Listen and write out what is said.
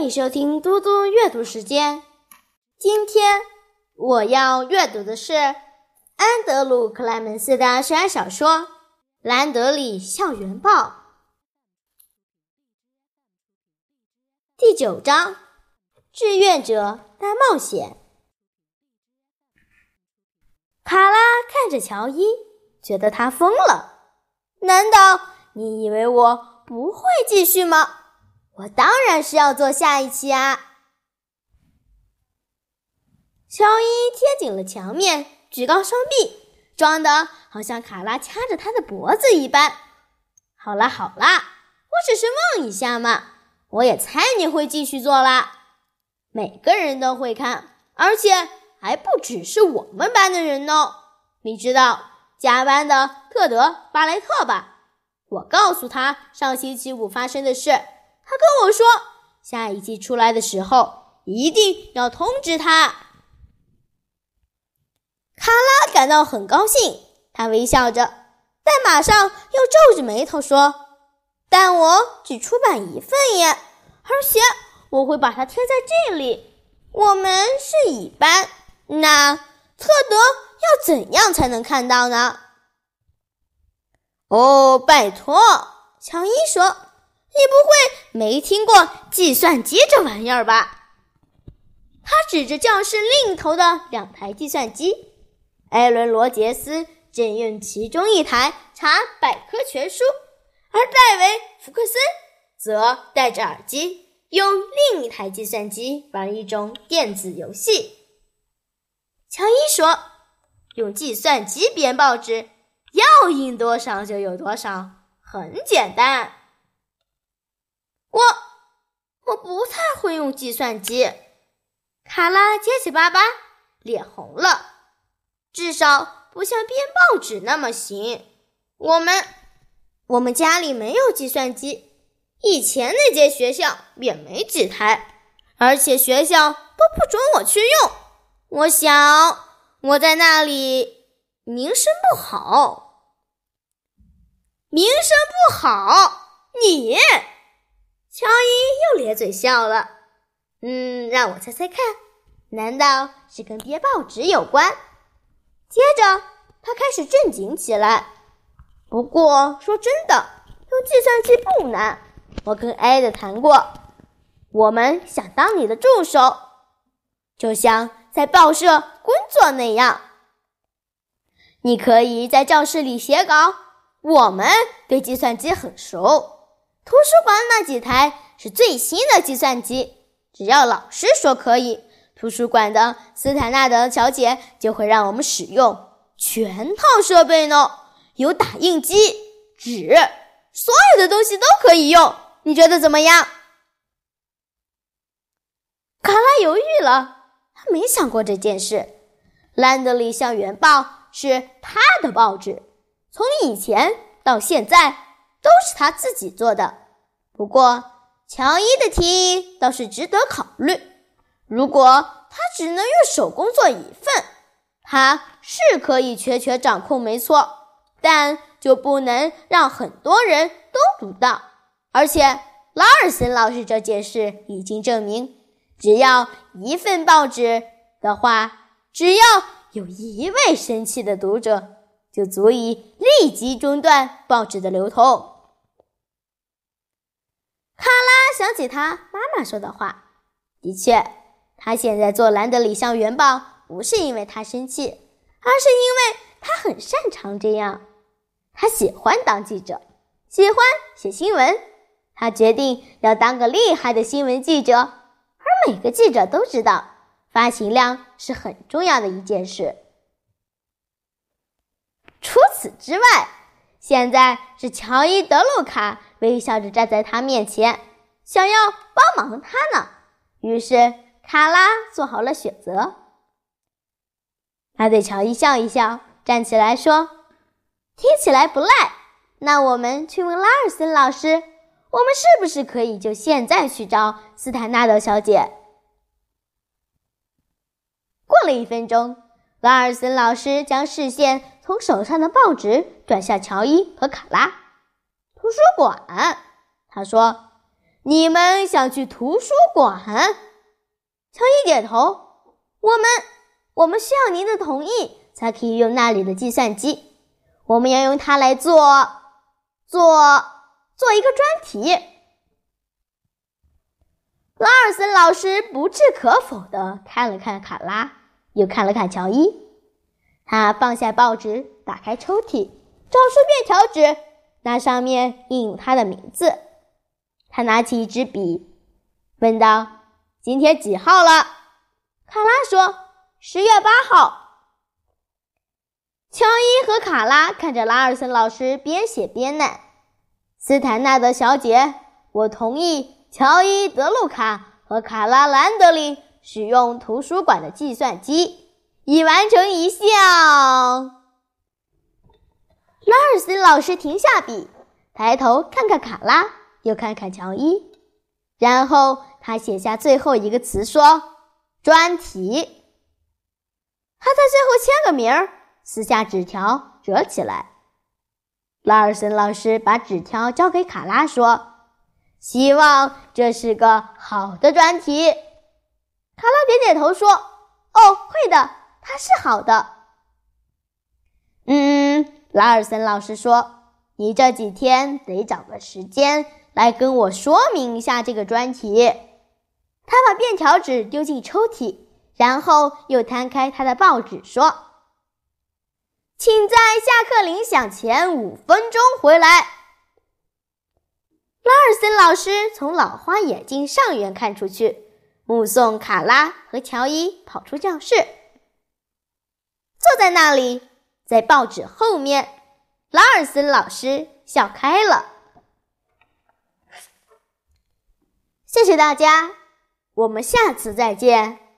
欢迎收听嘟嘟阅读时间。今天我要阅读的是安德鲁·克莱门斯的悬疑小说《兰德里校园报》第九章《志愿者大冒险》。卡拉看着乔伊，觉得他疯了。难道你以为我不会继续吗？我当然是要做下一期啊！乔伊贴紧了墙面，举高双臂，装的好像卡拉掐着他的脖子一般。好啦好啦，我只是问一下嘛，我也猜你会继续做啦。每个人都会看，而且还不只是我们班的人呢。你知道加班的特德·巴雷特吧？我告诉他上星期五发生的事。他跟我说，下一季出来的时候一定要通知他。卡拉感到很高兴，他微笑着，但马上又皱着眉头说：“但我只出版一份耶，而且我会把它贴在这里。我们是乙班，那特德要怎样才能看到呢？”哦，拜托，乔伊说。你不会没听过计算机这玩意儿吧？他指着教室另一头的两台计算机。艾伦·罗杰斯正用其中一台查百科全书，而戴维·福克森则戴着耳机，用另一台计算机玩一种电子游戏。乔伊说：“用计算机编报纸，要印多少就有多少，很简单。”我我不太用计算机，卡拉结结巴巴，脸红了。至少不像编报纸那么行。我们我们家里没有计算机，以前那间学校也没几台，而且学校都不准我去用。我想我在那里名声不好，名声不好，你。乔伊又咧嘴笑了。嗯，让我猜猜看，难道是跟编报纸有关？接着，他开始正经起来。不过说真的，用计算机不难。我跟艾德谈过，我们想当你的助手，就像在报社工作那样。你可以在教室里写稿。我们对计算机很熟。图书馆那几台是最新的计算机，只要老师说可以，图书馆的斯坦纳德小姐就会让我们使用全套设备呢，有打印机、纸，所有的东西都可以用。你觉得怎么样？卡拉犹豫了，他没想过这件事。兰德里校园报是他的报纸，从以前到现在。都是他自己做的，不过乔伊的提议倒是值得考虑。如果他只能用手工做一份，他是可以全权掌控，没错，但就不能让很多人都读到。而且拉尔森老师这件事已经证明，只要一份报纸的话，只要有一位生气的读者。就足以立即中断报纸的流通。卡拉想起他妈妈说的话，的确，他现在做兰德里校园报不是因为他生气，而是因为他很擅长这样。他喜欢当记者，喜欢写新闻。他决定要当个厉害的新闻记者，而每个记者都知道，发行量是很重要的一件事。除此之外，现在是乔伊·德鲁卡微笑着站在他面前，想要帮忙他呢。于是卡拉做好了选择。他对乔伊笑一笑，站起来说：“听起来不赖。那我们去问拉尔森老师，我们是不是可以就现在去找斯坦纳德小姐？”过了一分钟，拉尔森老师将视线。从手上的报纸转向乔伊和卡拉。图书馆，他说：“你们想去图书馆？乔伊点头。我们，我们需要您的同意才可以用那里的计算机。我们要用它来做，做，做一个专题。拉尔森老师不置可否的看了看卡拉，又看了看乔伊。他放下报纸，打开抽屉，找出便条纸，那上面印有他的名字。他拿起一支笔，问道：“今天几号了？”卡拉说：“十月八号。”乔伊和卡拉看着拉尔森老师边写边念：“斯坦纳德小姐，我同意乔伊·德鲁卡和卡拉·兰德里使用图书馆的计算机，以完成一项。”拉尔森老师停下笔，抬头看看卡拉，又看看乔伊，然后他写下最后一个词说。专题，他在最后签个名儿，撕下纸条折起来。拉尔森老师把纸条交给卡拉，说：“希望这是个好的专题。”卡拉点点头说：“哦，会的，它是好的。”嗯，拉尔森老师说：“你这几天得找个时间来跟我说明一下这个专题。”他把便条纸丢进抽屉，然后又摊开他的报纸，说：“请在下课铃响前五分钟回来。”拉尔森老师从老花眼镜上缘看出去，目送卡拉和乔伊跑出教室，坐在那里，在报纸后面。拉尔森老师笑开了。谢谢大家。我们下次再见。